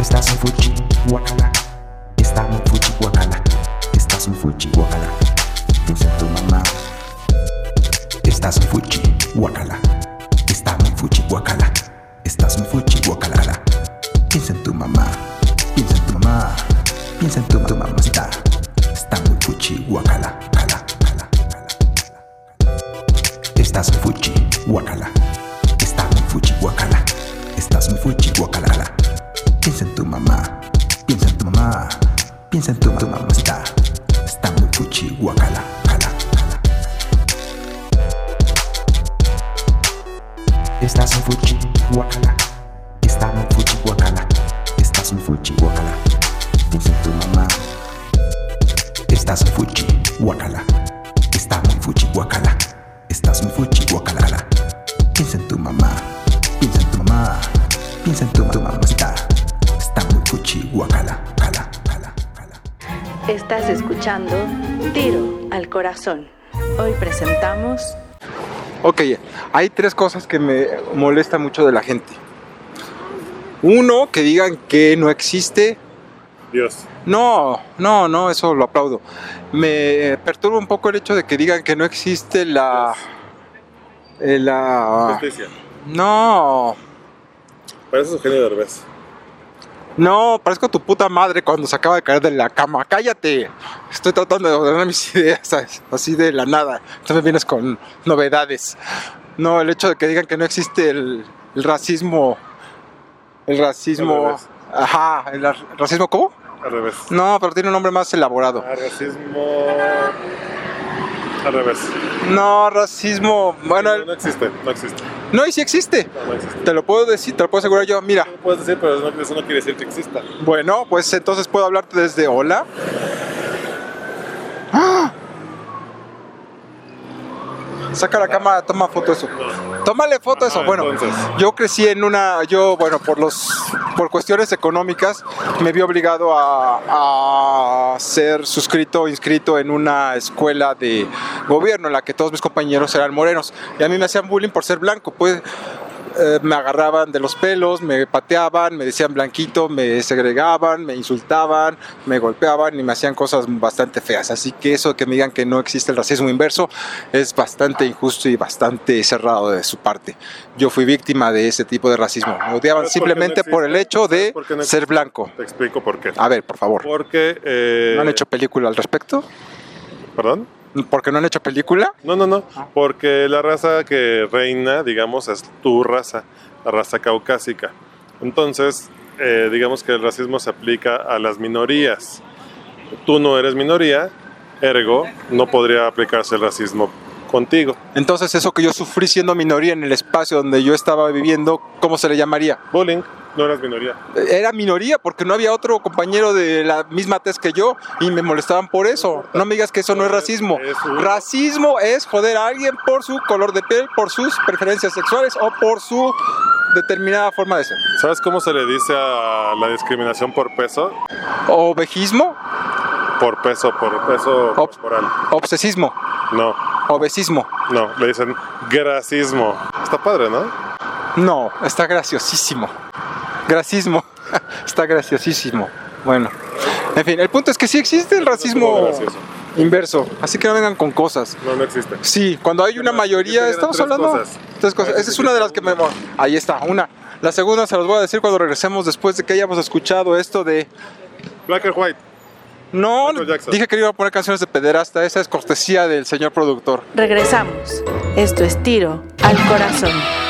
Estás en Fuji, guacala. Está muy Fuji, guacala. Estás en Fuji, guacala. Piensa en tu mamá. Estás en Fuji, guacala. Está muy Fuji, guacala. Estás en Fuji, guacala. Piensa en tu mamá. Piensa en tu mamá. Piensa en tu, tu mamacita. Está muy Fuji, guacala. Cala, cala, cala. Estás en Fuji, guacala. Está muy Fuji, guacala. Estás muy Fuji, guacala. Piensa en tu mamá. Piensa en tu mamá. Piensa en tu, tu mamacita. Está muy Fuji, guacala. Cala, cala. Estás en Fuji, guacala. Está muy Fuji, guacala. Estás en Fuji, guacala. Piensa en tu mamá. Estás en Fuji, guacala. Está muy Fuji, guacala. Estás en Fuji, guacala. Piensa en tu mamá. Piensa en tu mamá. Piensa en tu, tu mamacita. Está guacala. Cala, cala, cala. Estás escuchando Tiro al Corazón. Hoy presentamos Ok, hay tres cosas que me molestan mucho de la gente. Uno, que digan que no existe. Dios. No, no, no, eso lo aplaudo. Me perturba un poco el hecho de que digan que no existe la... eh, la... Justicia. No, Parece Eugenio Derbez. No, parezco tu puta madre cuando se acaba de caer de la cama. Cállate. Estoy tratando de ordenar mis ideas ¿sabes? así de la nada. Entonces me vienes con novedades. No, el hecho de que digan que no existe el, el racismo. El racismo. Ajá, el racismo, ¿cómo? Al revés. No, pero tiene un nombre más elaborado. Ah, racismo. Al revés. No, racismo. Bueno, no, no existe, no existe. No, y sí existe. No, no existe. Te lo puedo decir, te lo puedo asegurar yo. Mira, No lo puedes decir, pero eso no, eso no quiere decir que exista. Bueno, pues entonces puedo hablarte desde hola. ¡Ah! Saca la cámara, toma foto de eso. Tómale foto de eso. Ajá, Bueno, entonces. yo crecí en una, yo, bueno, por los, por cuestiones económicas, me vi obligado a, a ser suscrito, inscrito en una escuela de gobierno en la que todos mis compañeros eran morenos y a mí me hacían bullying por ser blanco, pues. Eh, me agarraban de los pelos, me pateaban, me decían blanquito, me segregaban, me insultaban, me golpeaban y me hacían cosas bastante feas. Así que eso de que me digan que no existe el racismo inverso es bastante injusto y bastante cerrado de su parte. Yo fui víctima de ese tipo de racismo. Me odiaban ¿Sabes por qué no simplemente por el hecho de ¿Sabes por qué no ser blanco. Te explico por qué. A ver, por favor. Porque. Eh, ¿No han hecho película al respecto? ¿Perdón? ¿Por qué no han hecho película? No, no, no. Porque la raza que reina, digamos, es tu raza, la raza caucásica. Entonces, eh, digamos que el racismo se aplica a las minorías. Tú no eres minoría, ergo, no podría aplicarse el racismo contigo. Entonces eso que yo sufrí siendo minoría en el espacio donde yo estaba viviendo, ¿cómo se le llamaría? Bullying, no eras minoría. Era minoría porque no había otro compañero de la misma tez que yo y me molestaban por eso. No me digas que eso no es racismo. Racismo es joder a alguien por su color de piel, por sus preferencias sexuales o por su determinada forma de ser. ¿Sabes cómo se le dice a la discriminación por peso? Obejismo, Por peso, por peso Ob- corporal. obsesismo, No, obesismo. no, le dicen gracismo. Está padre, ¿no? No, está graciosísimo. Gracismo. Está graciosísimo. Bueno. En fin, el punto es que sí existe el racismo inverso. Así que no vengan con cosas. No, no existe. Sí, cuando hay una Yo mayoría, estamos tres hablando. cosas. Tres cosas. Esa es una de las que me. Ahí está, una. La segunda se los voy a decir cuando regresemos después de que hayamos escuchado esto de. Black and white. No, dije que iba a poner canciones de pederasta. Esa es cortesía del señor productor. Regresamos. Esto es Tiro al Corazón.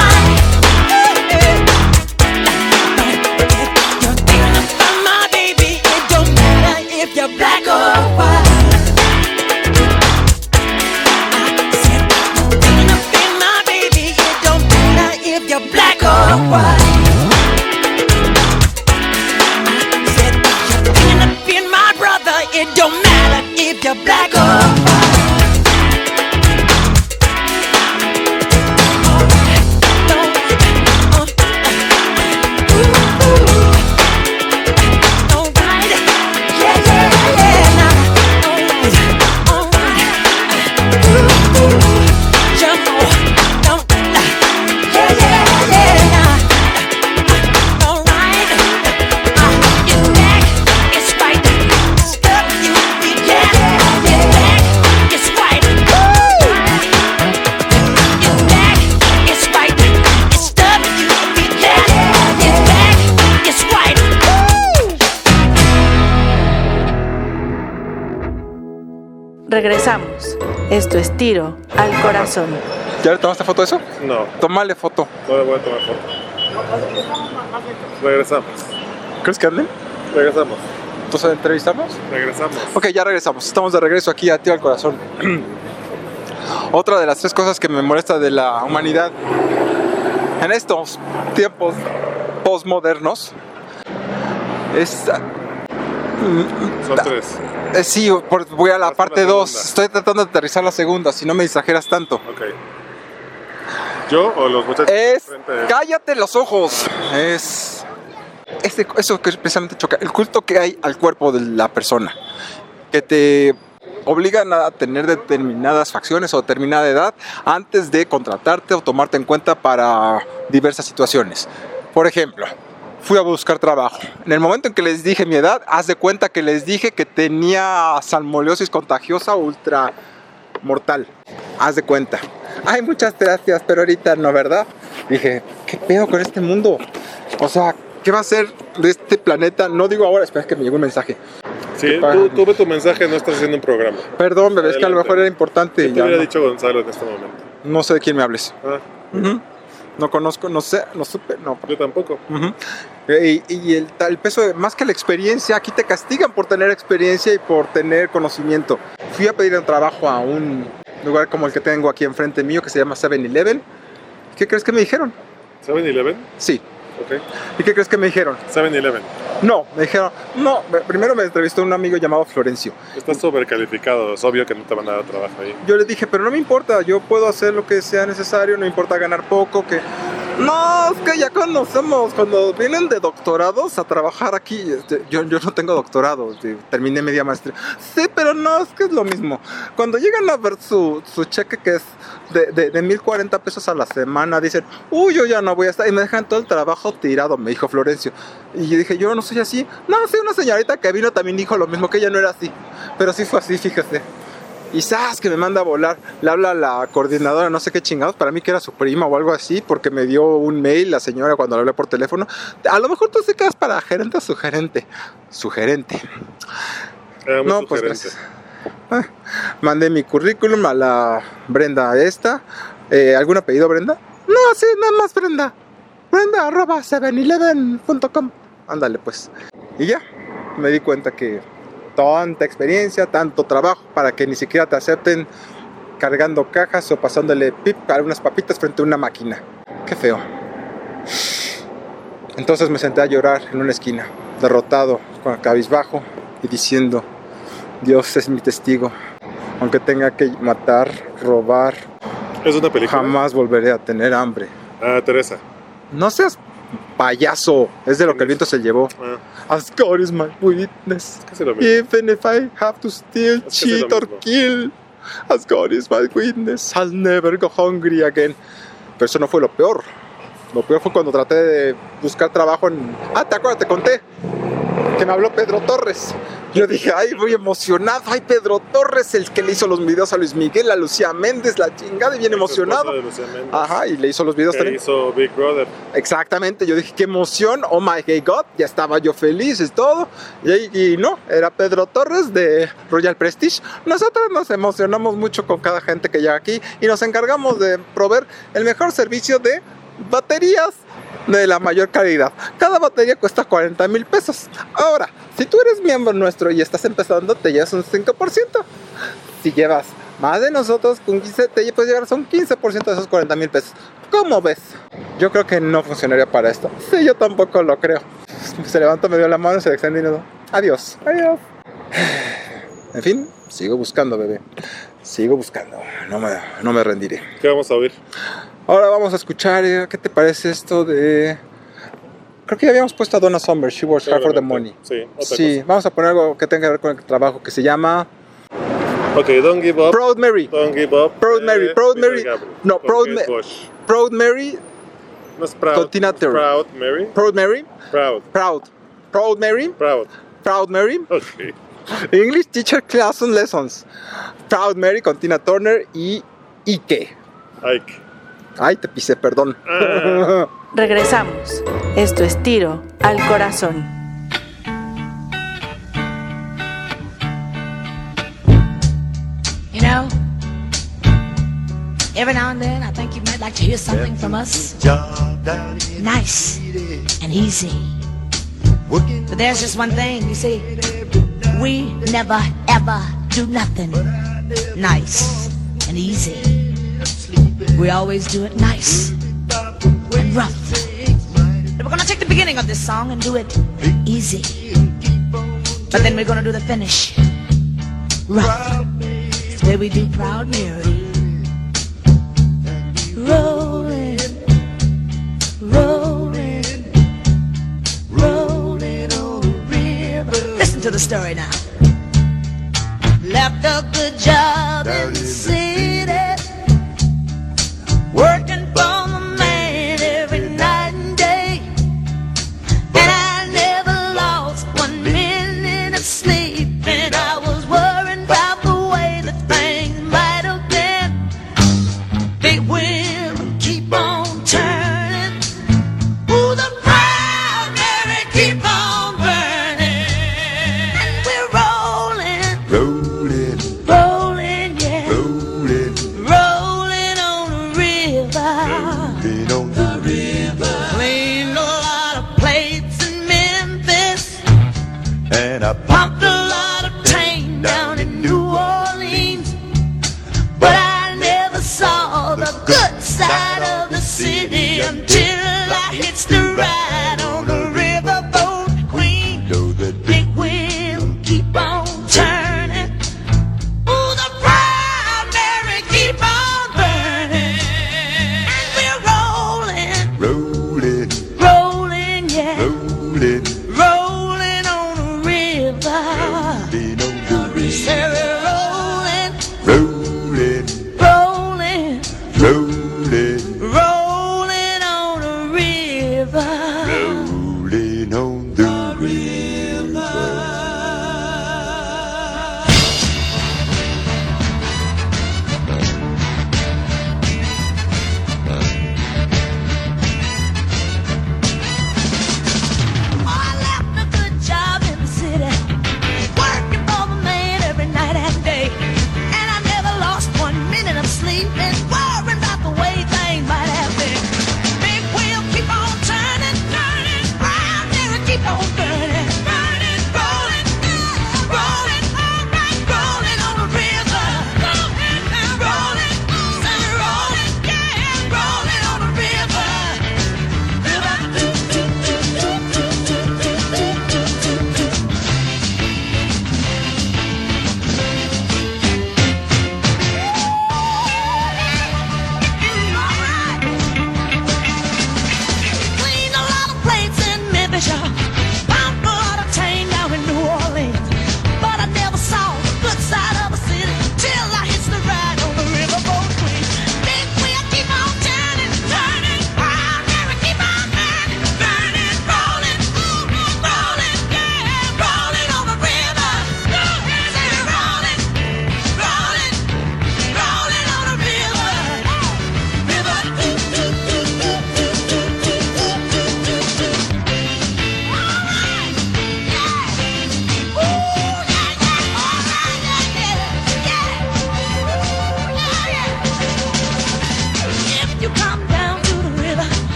Es tiro al corazón. ¿Ya le tomaste foto de eso? No, Tómale foto. no le voy a tomar foto. Regresamos. ¿Crees que anden? Regresamos. Entonces, ¿entrevistamos? Regresamos. Ok, ya regresamos. Estamos de regreso aquí a Tiro al Corazón. Otra de las tres cosas que me molesta de la humanidad en estos tiempos postmodernos es... Son tres. Eh, sí, por- voy a la Vas por parte la 2. segunda. Estoy tratando de aterrizar la segunda, si no me distrajeras tanto. Ok. ¿Yo o los muchachos? Es... enfrente de- ¡Cállate los ojos! Es... Este, eso que precisamente choca. El culto que hay al cuerpo de la persona. Que te obligan a tener determinadas facciones o determinada edad antes de contratarte o tomarte en cuenta para diversas situaciones. Por ejemplo, fui a buscar trabajo. En el momento en que les dije mi edad, haz de cuenta que les dije que tenía salmoleosis contagiosa ultra mortal. Haz de cuenta. Ay, muchas gracias, pero ahorita no, ¿verdad? Dije, ¿qué pedo con este mundo? O sea, ¿qué va a ser de este planeta? No digo ahora, espera que me llegó un mensaje. Sí, tú, tú ve tu mensaje, no estás haciendo un programa. Perdón, bebé, es que a lo mejor era importante. ¿Qué te ya hubiera no. dicho Gonzalo en este momento? No sé de quién me hables. Ah. No conozco, no sé, no supe, no. yo tampoco. Ujú. Y, y el, el peso, más que la experiencia, aquí te castigan por tener experiencia y por tener conocimiento. Fui a pedir un trabajo a un lugar como el que tengo aquí enfrente mío, que se llama 7-Eleven. ¿Qué crees que me dijeron? ¿7-Eleven? Sí. Ok. ¿Y qué crees que me dijeron? 7-Eleven. No, me dijeron, no, me- primero me entrevistó un amigo llamado Florencio. Estás sobrecalificado, es obvio que no te van a dar trabajo ahí. Yo le dije, pero no me importa, yo puedo hacer lo que sea necesario, no me importa ganar poco, que... No, es que ya conocemos, cuando vienen de doctorados a trabajar aquí, este, yo, yo no tengo doctorado, este, terminé media maestría. Sí, pero no, es que es lo mismo. Cuando llegan a ver su, su cheque que es de, de, de 1040 pesos a la semana, dicen, uy, yo ya no voy a estar, y me dejan todo el trabajo tirado, me dijo Florencio. Y yo dije, yo no soy así. No, sí, una señorita que vino también dijo lo mismo, que ella no era así. Pero sí fue así, fíjese. Y sabes que me manda a volar. Le habla a la coordinadora, no sé qué chingados, para mí que era su prima o algo así, porque me dio un mail la señora cuando le hablé por teléfono. A lo mejor tú se quedas para gerente o sugerente. Sugerente. Era muy No, pues sugerente. Ah, mandé mi currículum a la Brenda esta. Eh, ¿Algún apellido Brenda? No, sí, nada más Brenda. Brenda arroba 7eleven.com. Ándale pues. Y ya, me di cuenta que tanta experiencia, tanto trabajo para que ni siquiera te acepten cargando cajas o pasándole pip a unas papitas frente a una máquina. Qué feo. Entonces me senté a llorar en una esquina, derrotado, con cabizbajo y diciendo, Dios es mi testigo. Aunque tenga que matar, robar, Es una película. jamás volveré a tener hambre. Ah, Teresa. No seas payaso. Es de lo que el viento se llevó. Ah, As God is my witness. casi lo mismo. Even if I have to steal, Es cheat or kill, as God is my witness, I'll never go hungry again. Pero eso no fue lo peor. Lo peor fue cuando traté de buscar trabajo en... Ah, te acuerdas, te conté. Que me habló Pedro Torres. Yo dije, ay, muy emocionado, ay, Pedro Torres, el que le hizo los videos a Luis Miguel, a Lucía Méndez, la chingada, y bien emocionado. De Lucía Méndez, Ajá, y le hizo los videos que también. hizo Big Brother. Exactamente, yo dije, qué emoción, oh my gay God, ya estaba yo feliz, es todo. Y, y no, era Pedro Torres de Royal Prestige. Nosotros nos emocionamos mucho con cada gente que llega aquí y nos encargamos de proveer el mejor servicio de baterías de la mayor calidad. Cada batería cuesta 40 mil pesos. Ahora, si tú eres miembro nuestro y estás empezando, te llevas un 5%. Si llevas más de nosotros, con 15 te puedes llevar un 15% de esos 40 mil pesos. ¿Cómo ves? Yo creo que no funcionaría para esto. Sí, yo tampoco lo creo. Se levantó, me dio la mano, se le extendió y Adiós. Adiós. En fin, sigo buscando, bebé. Sigo buscando. No me, no me rendiré. ¿Qué vamos a oír? Ahora vamos a escuchar, eh, ¿qué te parece esto de...? Creo que ya habíamos puesto a Donna Summer, She Works Hard for the Money. Sí, otra Sí, vamos a poner algo que tenga que ver con el trabajo, que se llama. Ok, Don't Give Up. Proud Mary. Don't Give Up. Proud Mary, de Proud Mary. No, Proud Ma- Bush. Proud Mary, No es Proud. Proud Mary. Proud Mary, Proud. Proud. Proud Mary, Proud. Proud Mary. Ok. English Teacher Class and Lessons. Proud Mary con Tina Turner y Ike. Ike. Ay, te pisé, perdón. Regresamos. Esto es tiro al corazón. You know, every now and then I think you might like to hear something from us. Nice and easy. But there's just one thing, you see, we never ever do nothing nice and easy. We always do it nice and rough. We're gonna take the beginning of this song and do it easy. But then we're gonna do the finish rough. It's the way we do Proud Mary. Rolling, rolling, rolling on the river. Listen to the story now. Left a good job in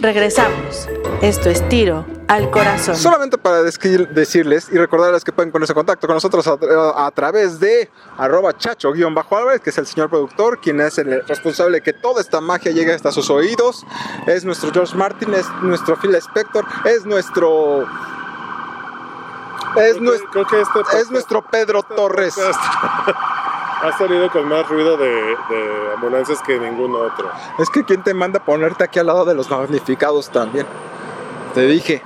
Regresamos. Esto es tiro al corazón. Solamente para decirles y recordarles que pueden ponerse en contacto con nosotros a, a través de arroba chacho-álvarez, que es el señor productor, quien es el responsable de que toda esta magia llegue hasta sus oídos. Es nuestro George Martin, es nuestro Phil Spector, es nuestro... Es, Creo que- nuestro, creo que este es nuestro Pedro este Torres. ha salido con más ruido de, de ambulancias que ningún otro. Es que quién te manda a ponerte aquí al lado de los magnificados también. Te dije.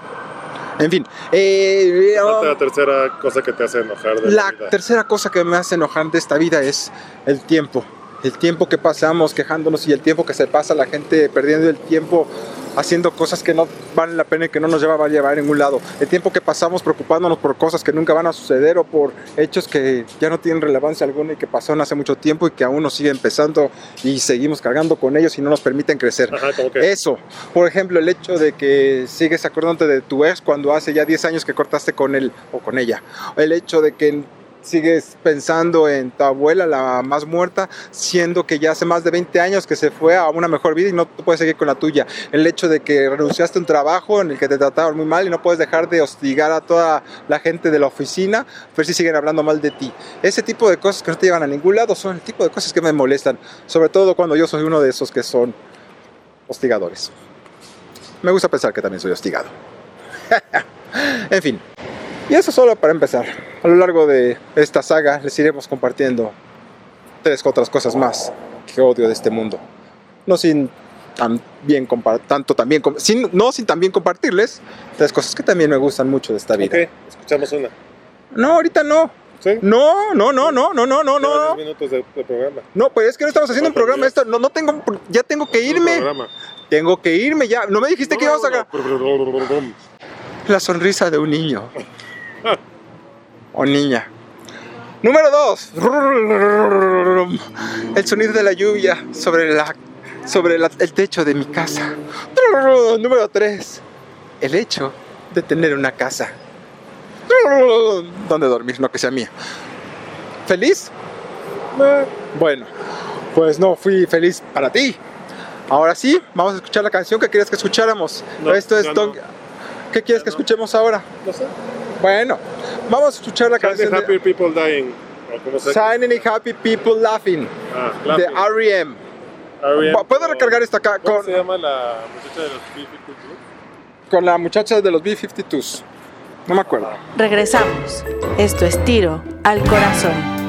En fin. eh, Falta la tercera cosa que te hace enojar de la, La vida. tercera cosa que me hace enojar de esta vida es el tiempo. El tiempo que pasamos quejándonos y el tiempo que se pasa la gente perdiendo el tiempo haciendo cosas que no valen la pena y que no nos llevan a llevar a ningún lado. El tiempo que pasamos preocupándonos por cosas que nunca van a suceder o por hechos que ya no tienen relevancia alguna y que pasaron hace mucho tiempo y que aún nos siguen empezando y seguimos cargando con ellos y no nos permiten crecer. Ajá, como que. Eso, por ejemplo, el hecho de que sigues acordándote de tu ex cuando hace ya 10 años que cortaste con él o con ella. El hecho de que sigues pensando en tu abuela, la más muerta, siendo que ya hace más de 20 años que se fue a una mejor vida y no puedes seguir con la tuya. El hecho de que renunciaste a un trabajo en el que te trataban muy mal y no puedes dejar de hostigar a toda la gente de la oficina, ver si siguen hablando mal de ti. Ese tipo de cosas que no te llevan a ningún lado son el tipo de cosas que me molestan, sobre todo cuando yo soy uno de esos que son hostigadores. Me gusta pensar que también soy hostigado. en fin. Y eso solo para empezar. A lo largo de esta saga les iremos compartiendo tres otras cosas más que odio de este mundo. No sin tan bien tanto también sin, no sin también compartirles tres cosas que también me gustan mucho de esta vida. Ok, escuchamos una. No, ahorita no. ¿Sí? No, no, no, no, no, no, no, no. 10 minutos de, de programa. No, pues es que no estamos haciendo un ¿Cuánto programa esto, no, no tengo, ya tengo que irme, tengo que irme ya. No me dijiste que íbamos a La sonrisa de un niño. O niña. Número dos. El sonido de la lluvia sobre, la, sobre la- el techo de mi casa. Número tres. El hecho de tener una casa. Donde dormir, no que sea mía. ¿Feliz? Eh, Bueno, pues no fui feliz para ti. Ahora sí, vamos a escuchar la canción que querías que escucháramos. No, Esto es no. ¿Qué quieres que escuchemos ahora? No sé. Bueno, vamos a escuchar la canción Happy de People Dying. Shiny Happy People Laughing Ah, de. R.E.M. R.E.M. ¿Puedo recargar esta acá ¿Cómo con, se llama la muchacha de los B-52? con la muchacha de los B-52s? No me acuerdo. Regresamos. Esto es tiro al corazón.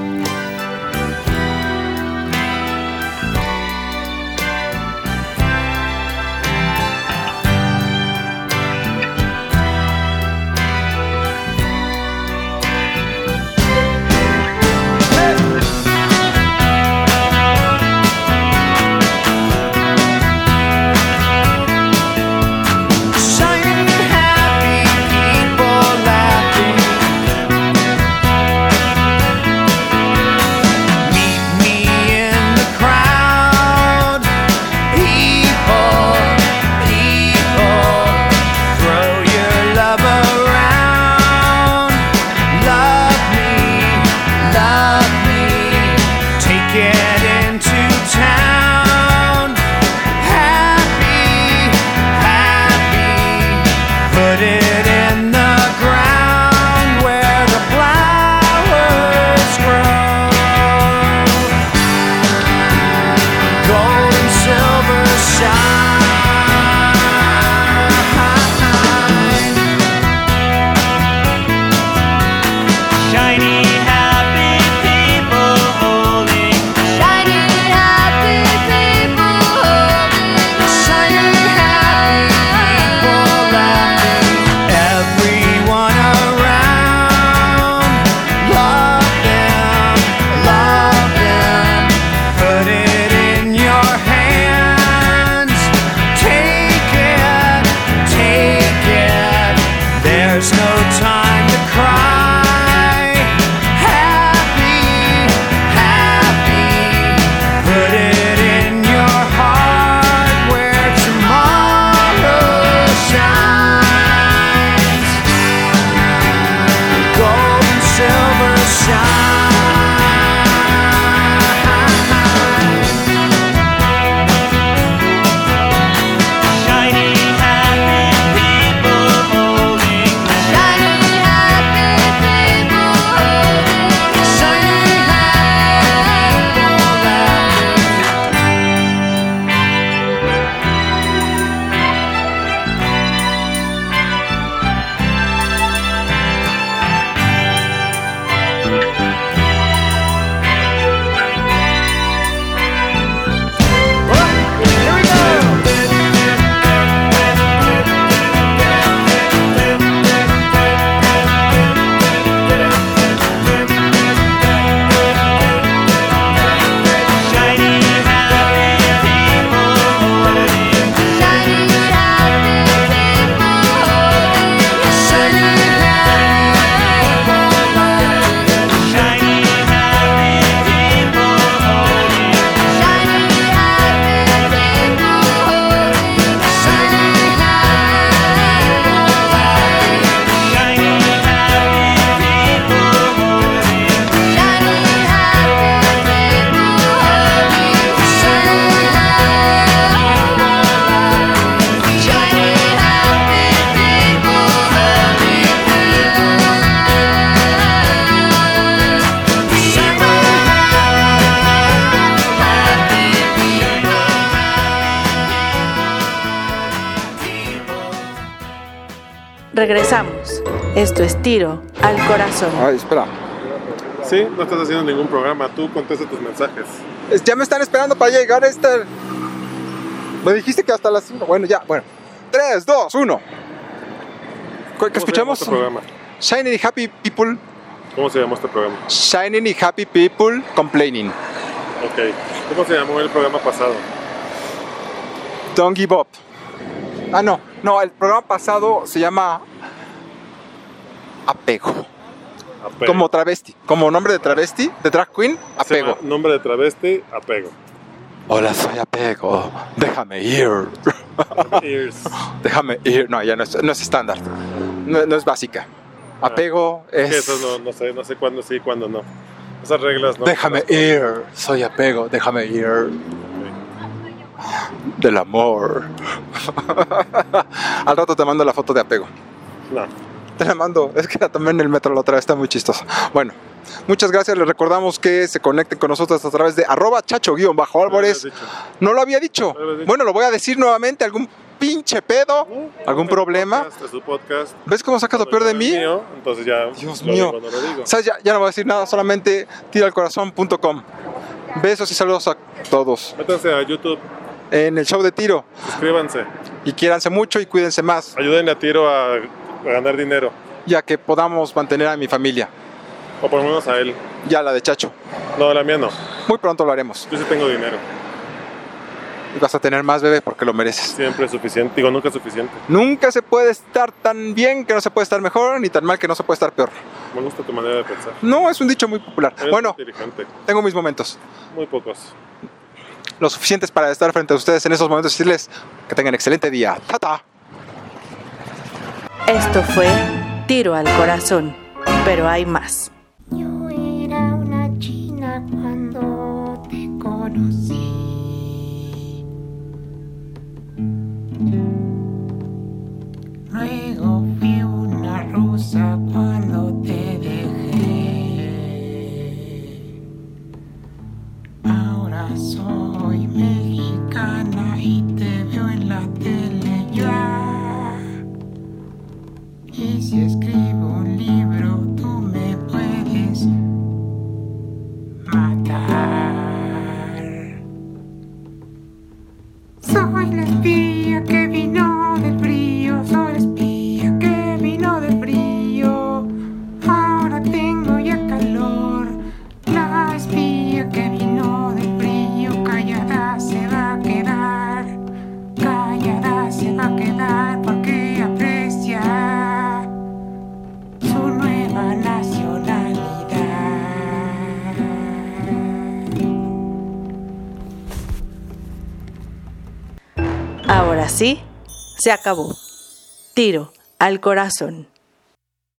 Regresamos. Esto es tiro al corazón. Ay, espera. Sí, no estás haciendo ningún programa. Tú contesta tus mensajes. Es- Ya me están esperando para llegar a esta. Me dijiste que hasta las 5. Bueno, ya, bueno. 3, 2, 1. ¿Qué ¿Cómo se llama escuchamos? este programa? Shining y Happy People. ¿Cómo se llama este programa? Shining y Happy People Complaining. Ok. ¿Cómo se llamó el programa pasado? Don't give up. Ah, no. No, el programa pasado se llama Apego. Apego. Como travesti. Como nombre de travesti, de drag queen, Apego. Nombre de travesti, apego. Hola, soy Apego. Déjame ir. Ears. Déjame ir. No, ya no es, no es estándar. No, no es básica. Apego es. Eso no, no sé, no sé cuándo sí y cuándo no. Esas reglas no. Déjame ir. Soy apego. Déjame ir. Del amor. Al rato te mando la foto de apego. No. Te la mando. Es que en el metro la otra vez. Está muy chistoso. Bueno. Muchas gracias. Les recordamos que se conecten con nosotros a través de arroba chacho-álvarez. No lo lo había dicho. No lo habías dicho. Bueno, lo voy a decir nuevamente. ¿Algún pinche pedo? ¿Algún problema? podcast, Es podcast. ¿Ves cómo sacas lo peor de mí? Mío, entonces ya. Dios lo mío. digo, lo. Ya, ya no voy a decir nada, solamente tiralcorazón.com. Besos y saludos a todos Métanse a YouTube, en el show de tiro. suscríbanse. Y quiéranse mucho y cuídense más, Ayúdenle a Tiro a, a ganar dinero. ya que podamos mantener a mi familia. O por lo menos a él. Ya la de Chacho. No, la mía no. Muy pronto lo haremos. Yo sí tengo dinero. Y vas a tener más bebé porque lo mereces. Siempre es suficiente. Digo, nunca es suficiente. Nunca se puede estar tan bien que no se puede estar mejor, ni tan mal que no se puede estar peor. Me gusta tu manera de pensar. No, es un dicho muy popular. Eres Bueno, tengo mis momentos. Muy pocos. Lo suficientes para estar frente a ustedes en esos momentos y decirles que tengan excelente día. ¡Tata! Esto fue tiro al corazón. Pero hay más. Yo era una china cuando te conocí. Se acabó. Tiro al corazón.